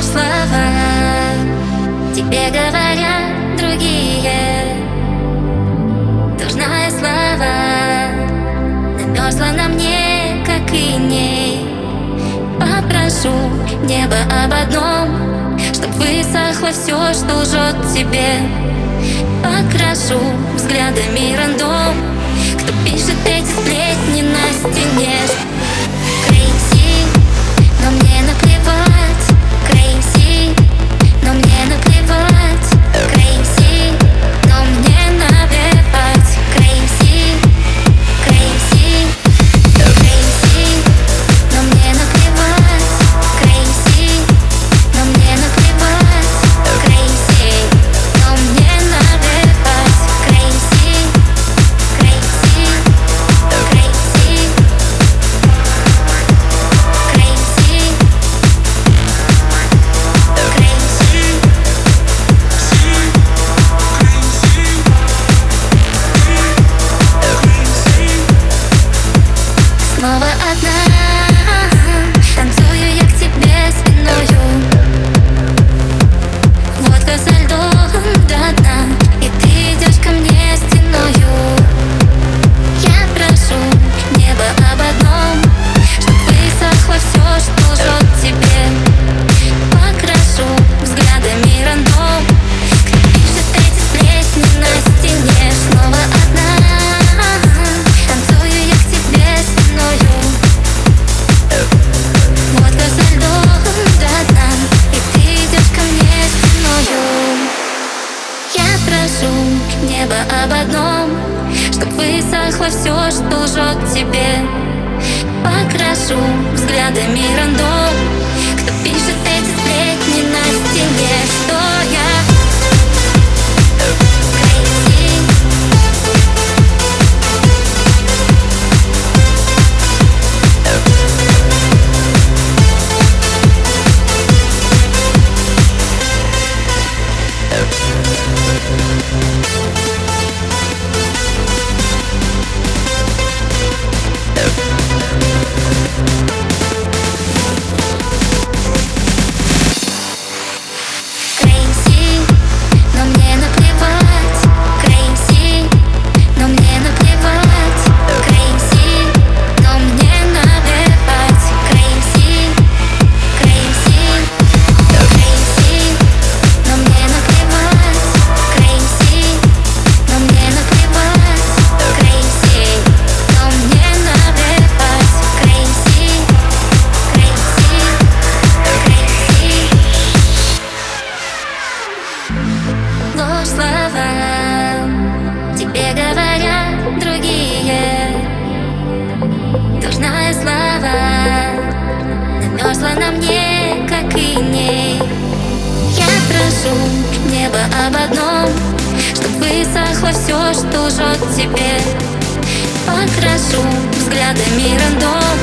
Ложь слова Тебе говорят другие. Дурная слава Намерзла на мне, как и ней. Попрошу небо об одном Чтоб высохло все, что лжет тебе. Покрашу взглядами рандом высохло все, что лжет тебе. Покрашу взглядами рандом. Кто пишет эти сплетни на стене? Что я на мне, как и ней. Я прошу небо об одном Чтоб высохло все, что лжет тебе. Покрашу взглядами рандом